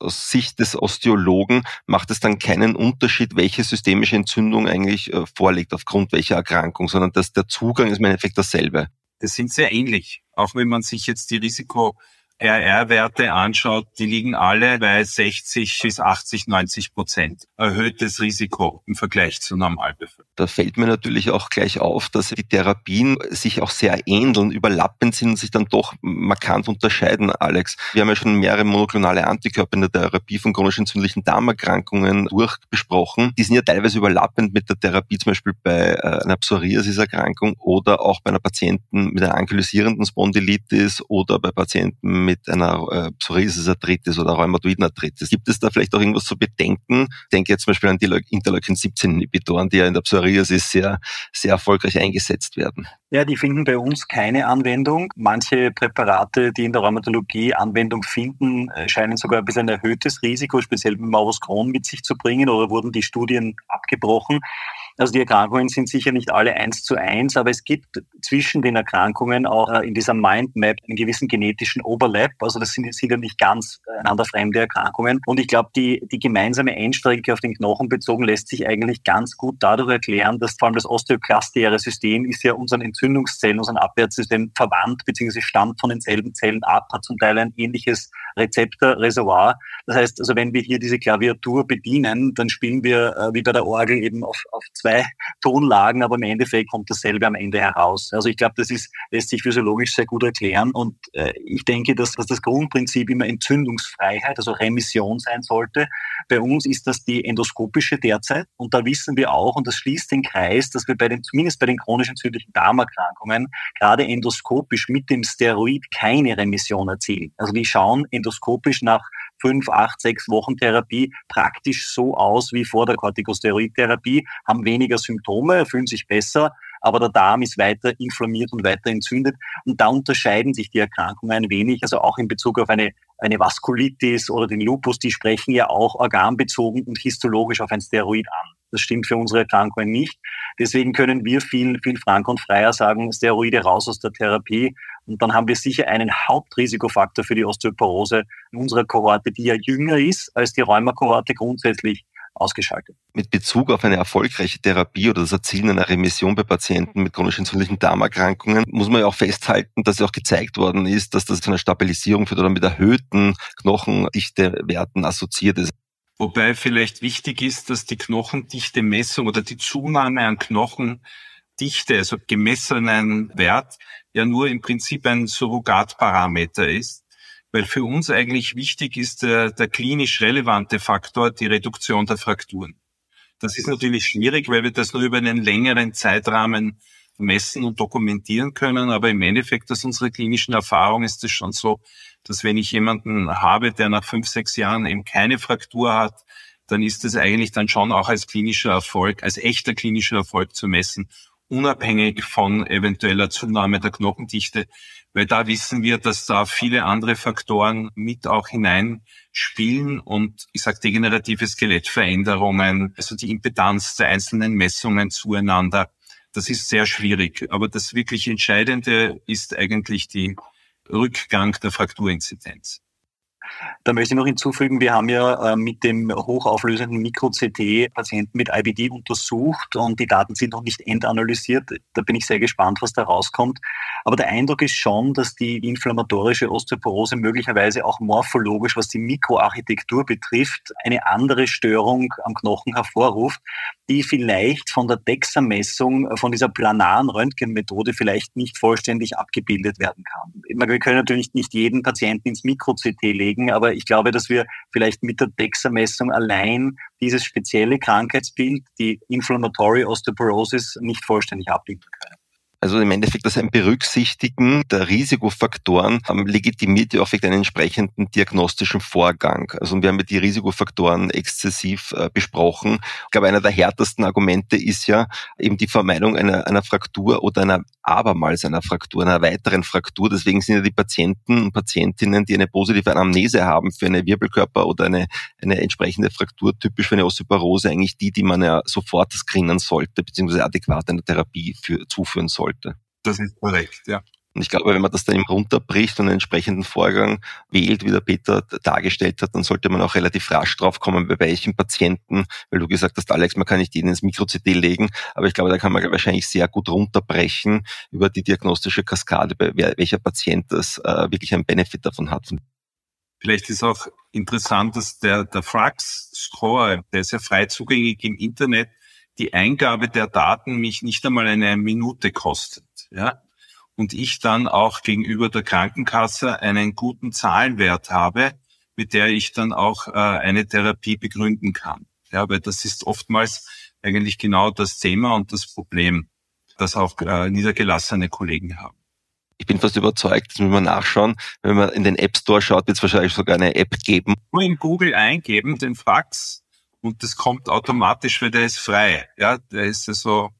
S2: Aus Sicht des Osteologen macht es dann keinen Unterschied, welche systemische Entzündung eigentlich äh, vorliegt, aufgrund welcher Erkrankung, sondern dass der Zugang ist im Endeffekt dasselbe.
S4: Das sind sehr ähnlich. Auch wenn man sich jetzt die Risiko RR-Werte anschaut, die liegen alle bei 60 bis 80, 90 Prozent erhöhtes Risiko im Vergleich zur Normalbevölkerung.
S2: Da fällt mir natürlich auch gleich auf, dass die Therapien sich auch sehr ähneln, überlappend sind und sich dann doch markant unterscheiden, Alex. Wir haben ja schon mehrere monoklonale Antikörper in der Therapie von chronisch entzündlichen Darmerkrankungen durchbesprochen. Die sind ja teilweise überlappend mit der Therapie, zum Beispiel bei äh, einer Psoriasis-Erkrankung oder auch bei einer Patienten mit einer ankylosierenden Spondylitis oder bei Patienten mit einer äh, Psoriasis-Arthritis oder Rheumatoiden-Arthritis. Gibt es da vielleicht auch irgendwas zu bedenken? Ich denke jetzt zum Beispiel an die Interleukin-17-Inhibitoren, die ja in der Psoriasis sehr, sehr erfolgreich eingesetzt werden.
S3: Ja, die finden bei uns keine Anwendung. Manche Präparate, die in der Rheumatologie Anwendung finden, äh, scheinen sogar ein bisschen ein erhöhtes Risiko, speziell mit Maurus Crohn mit sich zu bringen oder wurden die Studien abgebrochen. Also die Erkrankungen sind sicher nicht alle eins zu eins, aber es gibt zwischen den Erkrankungen auch äh, in dieser Mindmap einen gewissen genetischen Overlap. Also das sind, sind ja nicht ganz einander fremde Erkrankungen. Und ich glaube, die, die gemeinsame Endstrecke auf den Knochen bezogen lässt sich eigentlich ganz gut dadurch erklären, dass vor allem das osteoklastiäre System ist ja unseren Entzündungszellen, unseren Abwehrssystem verwandt bzw. stammt von denselben Zellen ab, hat zum Teil ein ähnliches Rezeptorreservoir. Das heißt, also wenn wir hier diese Klaviatur bedienen, dann spielen wir äh, wie bei der Orgel eben auf, auf zwei Tonlagen, aber im Endeffekt kommt dasselbe am Ende heraus. Also ich glaube, das ist, lässt sich physiologisch sehr gut erklären und äh, ich denke, dass, dass das Grundprinzip immer Entzündungsfreiheit, also Remission sein sollte. Bei uns ist das die endoskopische derzeit und da wissen wir auch, und das schließt den Kreis, dass wir bei den, zumindest bei den chronisch entzündlichen Darmerkrankungen gerade endoskopisch mit dem Steroid keine Remission erzielen. Also die schauen endoskopisch nach fünf, acht, sechs Wochen Therapie praktisch so aus wie vor der Corticosteroidtherapie, haben weniger Symptome, fühlen sich besser, aber der Darm ist weiter inflammiert und weiter entzündet. Und da unterscheiden sich die Erkrankungen ein wenig, also auch in Bezug auf eine, eine Vaskulitis oder den Lupus, die sprechen ja auch organbezogen und histologisch auf ein Steroid an. Das stimmt für unsere Erkrankungen nicht. Deswegen können wir viel, viel frank und freier sagen, Steroide raus aus der Therapie. Und dann haben wir sicher einen Hauptrisikofaktor für die Osteoporose in unserer Kohorte, die ja jünger ist als die Rheumakohorte grundsätzlich ausgeschaltet.
S2: Mit Bezug auf eine erfolgreiche Therapie oder das Erzielen einer Remission bei Patienten mit chronisch entzündlichen Darmerkrankungen muss man ja auch festhalten, dass ja auch gezeigt worden ist, dass das zu einer Stabilisierung führt oder mit erhöhten Knochendichtewerten assoziiert ist.
S4: Wobei vielleicht wichtig ist, dass die Knochendichte-Messung oder die Zunahme an Knochendichte, also gemessenen Wert, ja nur im Prinzip ein Surrogatparameter ist, weil für uns eigentlich wichtig ist der, der klinisch relevante Faktor die Reduktion der Frakturen. Das ist natürlich schwierig, weil wir das nur über einen längeren Zeitrahmen messen und dokumentieren können. Aber im Endeffekt, aus unserer klinischen Erfahrung ist es schon so, dass wenn ich jemanden habe, der nach fünf, sechs Jahren eben keine Fraktur hat, dann ist es eigentlich dann schon auch als klinischer Erfolg, als echter klinischer Erfolg zu messen, unabhängig von eventueller Zunahme der Knochendichte, weil da wissen wir, dass da viele andere Faktoren mit auch hineinspielen und ich sage degenerative Skelettveränderungen, also die Impedanz der einzelnen Messungen zueinander. Das ist sehr schwierig. Aber das wirklich Entscheidende ist eigentlich die Rückgang der Frakturinzidenz.
S3: Da möchte ich noch hinzufügen, wir haben ja äh, mit dem hochauflösenden Mikro-CT Patienten mit IBD untersucht und die Daten sind noch nicht endanalysiert. Da bin ich sehr gespannt, was da rauskommt. Aber der Eindruck ist schon, dass die inflammatorische Osteoporose möglicherweise auch morphologisch, was die Mikroarchitektur betrifft, eine andere Störung am Knochen hervorruft, die vielleicht von der DEXA-Messung, von dieser planaren Röntgenmethode vielleicht nicht vollständig abgebildet werden kann. Wir können natürlich nicht jeden Patienten ins Mikro-CT legen, aber ich glaube, dass wir vielleicht mit der DEXA-Messung allein dieses spezielle Krankheitsbild, die Inflammatory Osteoporosis, nicht vollständig abbilden können.
S2: Also im Endeffekt das ein Berücksichtigen der Risikofaktoren legitimiert ja auch einen entsprechenden diagnostischen Vorgang. Also wir haben ja die Risikofaktoren exzessiv äh, besprochen. Ich glaube, einer der härtesten Argumente ist ja eben die Vermeidung einer, einer Fraktur oder einer abermals einer Fraktur, einer weiteren Fraktur. Deswegen sind ja die Patienten und Patientinnen, die eine positive Anamnese haben für eine Wirbelkörper oder eine, eine entsprechende Fraktur, typisch für eine Osteoporose, eigentlich die, die man ja sofort screenen sollte, beziehungsweise adäquat eine Therapie für, zuführen sollte sollte.
S4: Das ist korrekt, ja.
S2: Und ich glaube, wenn man das dann eben runterbricht und einen entsprechenden Vorgang wählt, wie der Peter dargestellt hat, dann sollte man auch relativ rasch drauf kommen, bei welchen Patienten, weil du gesagt hast, Alex, man kann nicht jeden ins Mikro-CT legen, aber ich glaube, da kann man wahrscheinlich sehr gut runterbrechen über die diagnostische Kaskade, bei welcher Patient das äh, wirklich einen Benefit davon hat.
S4: Vielleicht ist auch interessant, dass der, der Frax-Score, der ist ja frei zugänglich im Internet, die Eingabe der Daten mich nicht einmal eine Minute kostet, ja, und ich dann auch gegenüber der Krankenkasse einen guten Zahlenwert habe, mit der ich dann auch äh, eine Therapie begründen kann. Ja, weil das ist oftmals eigentlich genau das Thema und das Problem, das auch äh, niedergelassene Kollegen haben.
S2: Ich bin fast überzeugt, das müssen wir nachschauen. Wenn man in den App Store schaut, wird es wahrscheinlich sogar eine App geben.
S4: Nur in Google eingeben, den Frax und das kommt automatisch, weil der ist frei. Ja, der ist also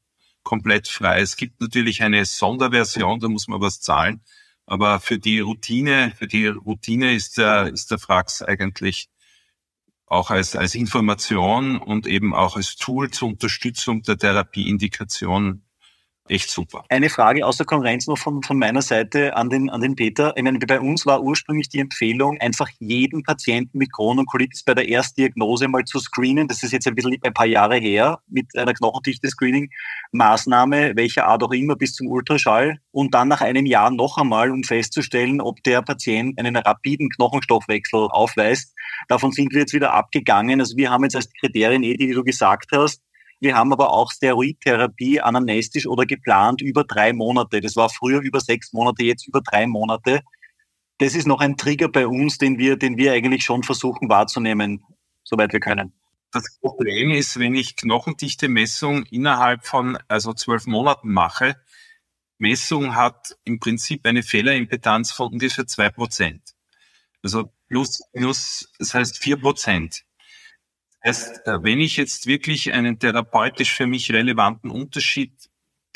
S4: komplett frei. Es gibt natürlich eine Sonderversion, da muss man was zahlen. Aber für die Routine, für die Routine ist der, ist der Frax eigentlich auch als, als Information und eben auch als Tool zur Unterstützung der Therapieindikation echt super.
S3: Eine Frage außer Konkurrenz noch von, von meiner Seite an den, an den Peter. Ich meine, bei uns war ursprünglich die Empfehlung, einfach jeden Patienten mit Crohn und Colitis bei der Erstdiagnose mal zu screenen. Das ist jetzt ein bisschen ein paar Jahre her mit einer Knochendichte-Screening-Maßnahme, welcher Art auch immer, bis zum Ultraschall. Und dann nach einem Jahr noch einmal, um festzustellen, ob der Patient einen rapiden Knochenstoffwechsel aufweist. Davon sind wir jetzt wieder abgegangen. Also wir haben jetzt als Kriterien, eh, die du gesagt hast, wir haben aber auch Steroidtherapie anamnestisch oder geplant über drei Monate. Das war früher über sechs Monate, jetzt über drei Monate. Das ist noch ein Trigger bei uns, den wir, den wir eigentlich schon versuchen wahrzunehmen, soweit wir können.
S4: Das Problem ist, wenn ich knochendichte Messung innerhalb von also zwölf Monaten mache, Messung hat im Prinzip eine Fehlerimpedanz von ungefähr zwei Prozent. Also plus, minus, das heißt vier Prozent heißt, äh, wenn ich jetzt wirklich einen therapeutisch für mich relevanten Unterschied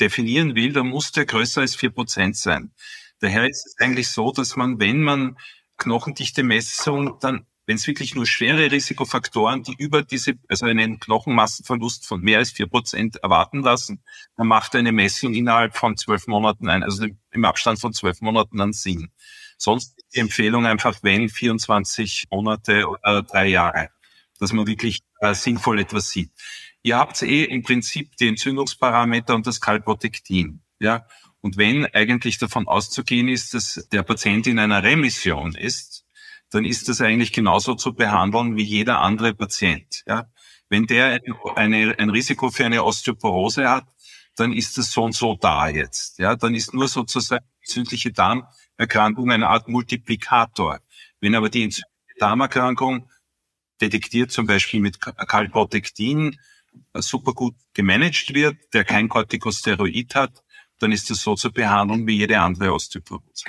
S4: definieren will, dann muss der größer als vier Prozent sein. Daher ist es eigentlich so, dass man, wenn man knochendichte Messung, dann, wenn es wirklich nur schwere Risikofaktoren, die über diese, also einen Knochenmassenverlust von mehr als vier Prozent erwarten lassen, dann macht eine Messung innerhalb von zwölf Monaten ein, also im Abstand von zwölf Monaten an Sinn. Sonst die Empfehlung einfach, wenn 24 Monate oder drei Jahre dass man wirklich äh, sinnvoll etwas sieht. Ihr habt eh im Prinzip die Entzündungsparameter und das Kalprotektin. Ja? Und wenn eigentlich davon auszugehen ist, dass der Patient in einer Remission ist, dann ist das eigentlich genauso zu behandeln wie jeder andere Patient. Ja? Wenn der eine, ein Risiko für eine Osteoporose hat, dann ist das so und so da jetzt. Ja? Dann ist nur sozusagen entzündliche Darmerkrankung eine Art Multiplikator. Wenn aber die entzündliche Darmerkrankung detektiert, zum Beispiel mit Calprotectin, super gut gemanagt wird, der kein Corticosteroid hat, dann ist das so zu behandeln wie jede andere Osteoporose.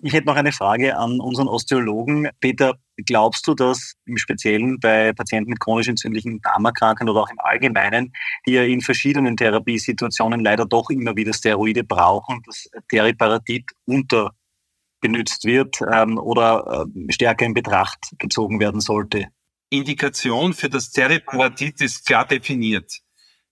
S3: Ich hätte noch eine Frage an unseren Osteologen. Peter, glaubst du, dass im Speziellen bei Patienten mit chronisch entzündlichen Darmerkrankungen oder auch im Allgemeinen, die ja in verschiedenen Therapiesituationen leider doch immer wieder Steroide brauchen, dass Teriparatid unterbenutzt wird ähm, oder äh, stärker in Betracht gezogen werden sollte?
S4: Indikation für das Teriparatid ist klar definiert.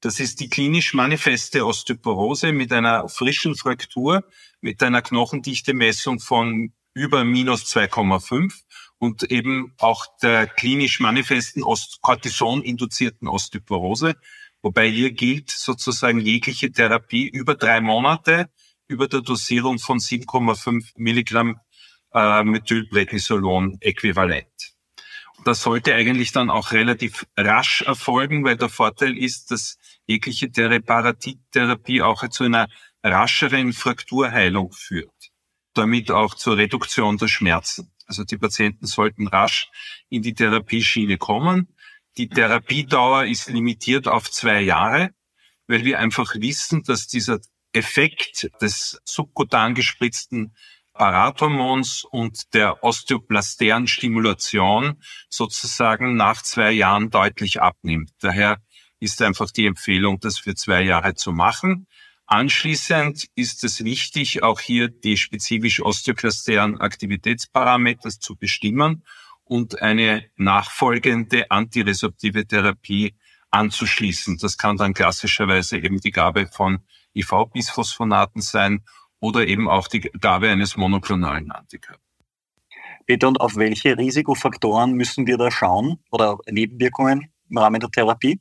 S4: Das ist die klinisch manifeste Osteoporose mit einer frischen Fraktur, mit einer Knochendichte-Messung von über minus 2,5 und eben auch der klinisch manifesten Cortison-induzierten Osteoporose. Wobei hier gilt sozusagen jegliche Therapie über drei Monate über der Dosierung von 7,5 Milligramm äh, Methylprednisolon äquivalent. Das sollte eigentlich dann auch relativ rasch erfolgen, weil der Vorteil ist, dass jegliche Reparatitherapie auch zu einer rascheren Frakturheilung führt, damit auch zur Reduktion der Schmerzen. Also die Patienten sollten rasch in die Therapieschiene kommen. Die Therapiedauer ist limitiert auf zwei Jahre, weil wir einfach wissen, dass dieser Effekt des subkutan gespritzten Parathormons und der osteoblasteren Stimulation sozusagen nach zwei Jahren deutlich abnimmt. Daher ist einfach die Empfehlung, das für zwei Jahre zu machen. Anschließend ist es wichtig, auch hier die spezifisch osteoklasteren Aktivitätsparameter zu bestimmen und eine nachfolgende antiresorptive Therapie anzuschließen. Das kann dann klassischerweise eben die Gabe von IV-Bisphosphonaten sein oder eben auch die Gabe eines monoklonalen Antikörpers.
S3: Peter, und auf welche Risikofaktoren müssen wir da schauen oder Nebenwirkungen im Rahmen der Therapie?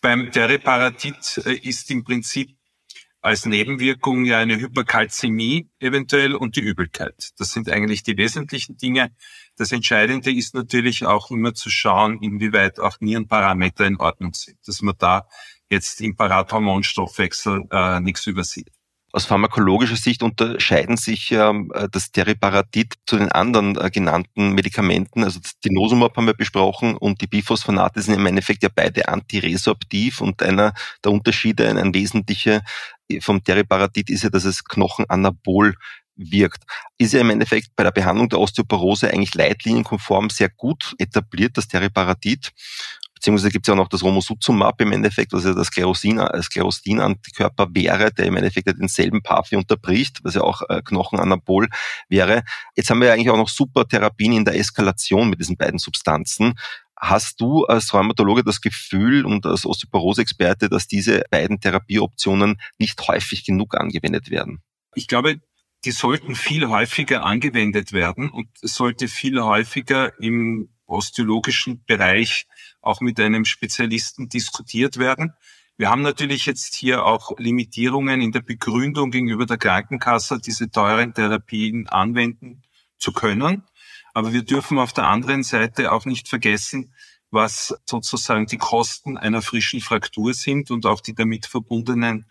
S4: Beim Teriparatid äh, ist im Prinzip als Nebenwirkung ja eine Hyperkalzämie eventuell und die Übelkeit. Das sind eigentlich die wesentlichen Dinge. Das Entscheidende ist natürlich auch immer zu schauen, inwieweit auch Nierenparameter in Ordnung sind, dass man da jetzt im Parathormonstoffwechsel äh, nichts übersieht.
S2: Aus pharmakologischer Sicht unterscheiden sich ähm, das Teriparatid zu den anderen äh, genannten Medikamenten. Also das Dinosumab haben wir besprochen und die Biphosphonate sind im Endeffekt ja beide antiresorptiv und einer der Unterschiede, ein, ein wesentlicher äh, vom Teriparatid ist ja, dass es knochenanabol wirkt. Ist ja im Endeffekt bei der Behandlung der Osteoporose eigentlich leitlinienkonform sehr gut etabliert, das Teriparatid. Beziehungsweise gibt es ja auch noch das Romosuzumab im Endeffekt, was ja das Sklerosin-Antikörper wäre, der im Endeffekt ja denselben Pathway unterbricht, was ja auch äh, Knochenanabol wäre. Jetzt haben wir ja eigentlich auch noch super Therapien in der Eskalation mit diesen beiden Substanzen. Hast du als Rheumatologe das Gefühl und als Osteoporose-Experte, dass diese beiden Therapieoptionen nicht häufig genug angewendet werden?
S4: Ich glaube, die sollten viel häufiger angewendet werden und es sollte viel häufiger im osteologischen Bereich auch mit einem Spezialisten diskutiert werden. Wir haben natürlich jetzt hier auch Limitierungen in der Begründung gegenüber der Krankenkasse, diese teuren Therapien anwenden zu können. Aber wir dürfen auf der anderen Seite auch nicht vergessen, was sozusagen die Kosten einer frischen Fraktur sind und auch die damit verbundenen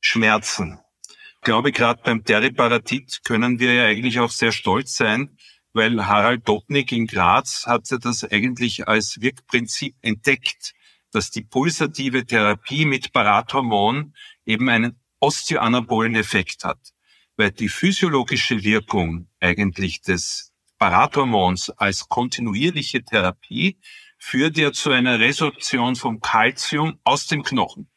S4: Schmerzen. Ich glaube, gerade beim Teriparatid können wir ja eigentlich auch sehr stolz sein, weil Harald Dopnik in Graz hat ja das eigentlich als Wirkprinzip entdeckt, dass die pulsative Therapie mit Parathormon eben einen osteoanabolen Effekt hat, weil die physiologische Wirkung eigentlich des Parathormons als kontinuierliche Therapie führt ja zu einer Resorption vom Kalzium aus dem Knochen.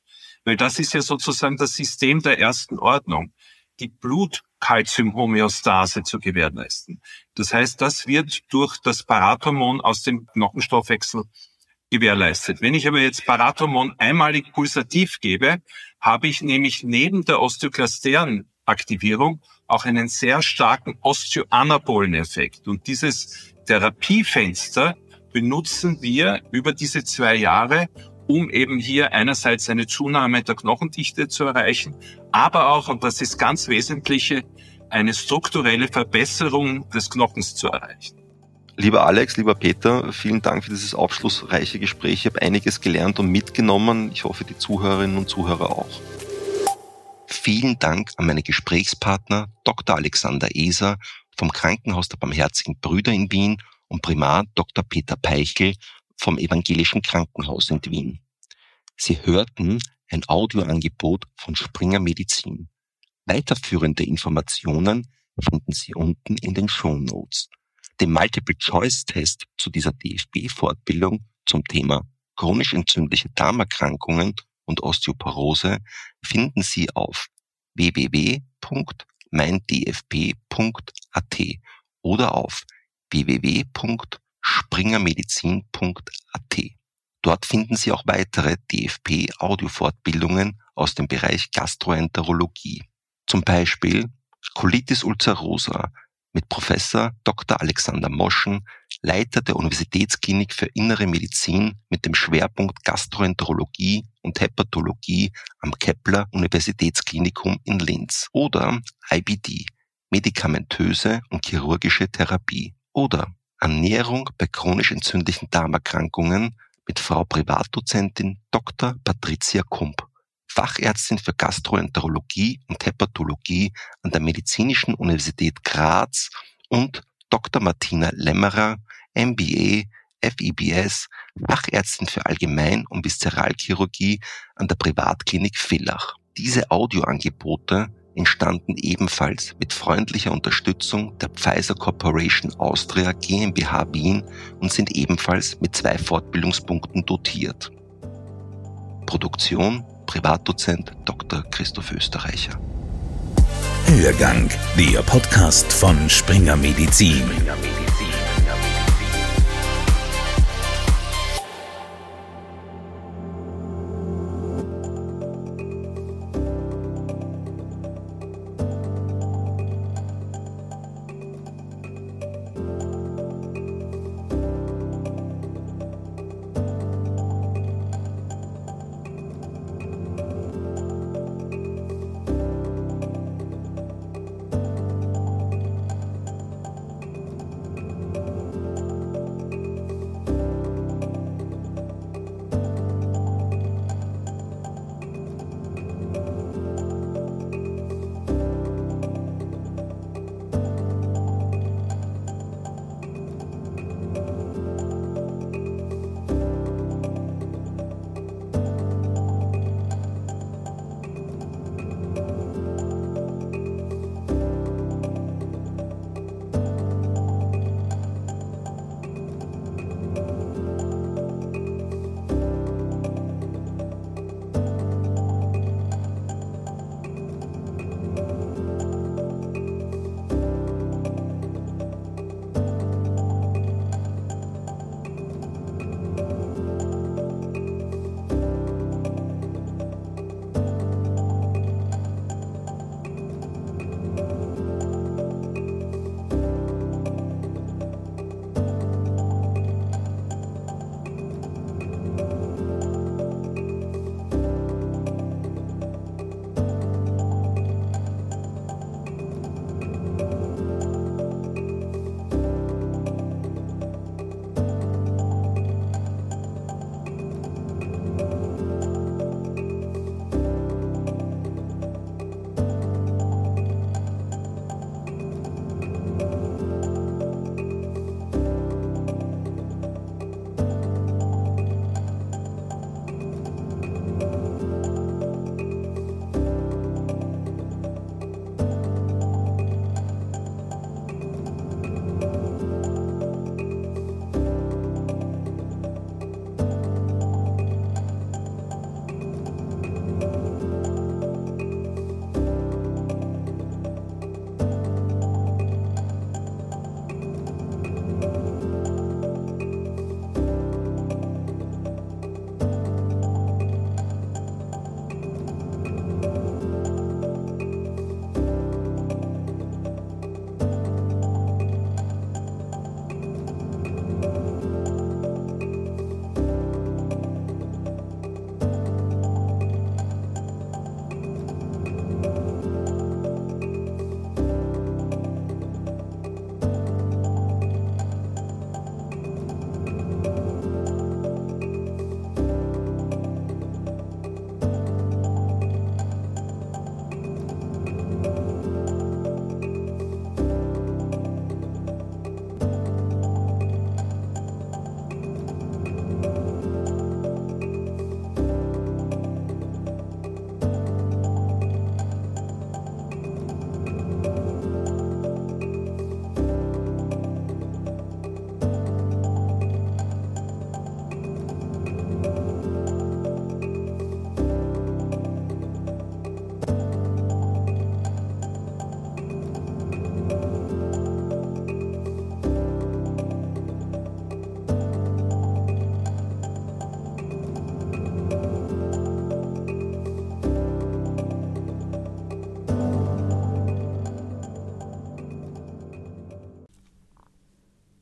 S4: Weil das ist ja sozusagen das System der ersten Ordnung. Die Blut Calciumhomöostase zu gewährleisten. Das heißt, das wird durch das Parathormon aus dem Knochenstoffwechsel gewährleistet. Wenn ich aber jetzt Parathormon einmalig pulsativ gebe, habe ich nämlich neben der osteoklasteren Aktivierung auch einen sehr starken osteoanabolen Effekt. Und dieses Therapiefenster benutzen wir über diese zwei Jahre, um eben hier einerseits eine Zunahme der Knochendichte zu erreichen, aber auch, und das ist ganz wesentliche, eine strukturelle Verbesserung des Knochens zu erreichen.
S2: Lieber Alex, lieber Peter, vielen Dank für dieses aufschlussreiche Gespräch. Ich habe einiges gelernt und mitgenommen. Ich hoffe, die Zuhörerinnen und Zuhörer auch. Vielen Dank an meine Gesprächspartner Dr. Alexander Eser vom Krankenhaus der Barmherzigen Brüder in Wien und Primar Dr. Peter Peichel vom Evangelischen Krankenhaus in Wien. Sie hörten ein Audioangebot von Springer Medizin. Weiterführende Informationen finden Sie unten in den Show Notes. Den Multiple-Choice-Test zu dieser DFB-Fortbildung zum Thema chronisch entzündliche Darmerkrankungen und Osteoporose finden Sie auf www.meindfb.at oder auf www.springermedizin.at. Dort finden Sie auch weitere DFP-Audiofortbildungen aus dem Bereich Gastroenterologie. Zum Beispiel Colitis ulcerosa mit Professor Dr. Alexander Moschen, Leiter der Universitätsklinik für Innere Medizin mit dem Schwerpunkt Gastroenterologie und Hepatologie am Kepler Universitätsklinikum in Linz. Oder IBD, medikamentöse und chirurgische Therapie. Oder Ernährung bei chronisch entzündlichen Darmerkrankungen mit Frau Privatdozentin Dr. Patricia Kump, Fachärztin für Gastroenterologie und Hepatologie an der Medizinischen Universität Graz und Dr. Martina Lämmerer, MBA, FIBS, Fachärztin für Allgemein- und Viszeralchirurgie an der Privatklinik Villach. Diese Audioangebote entstanden ebenfalls mit freundlicher Unterstützung der Pfizer Corporation Austria GmbH Wien und sind ebenfalls mit zwei Fortbildungspunkten dotiert. Produktion Privatdozent Dr. Christoph Österreicher.
S1: Hörgang, der Podcast von Springer Medizin.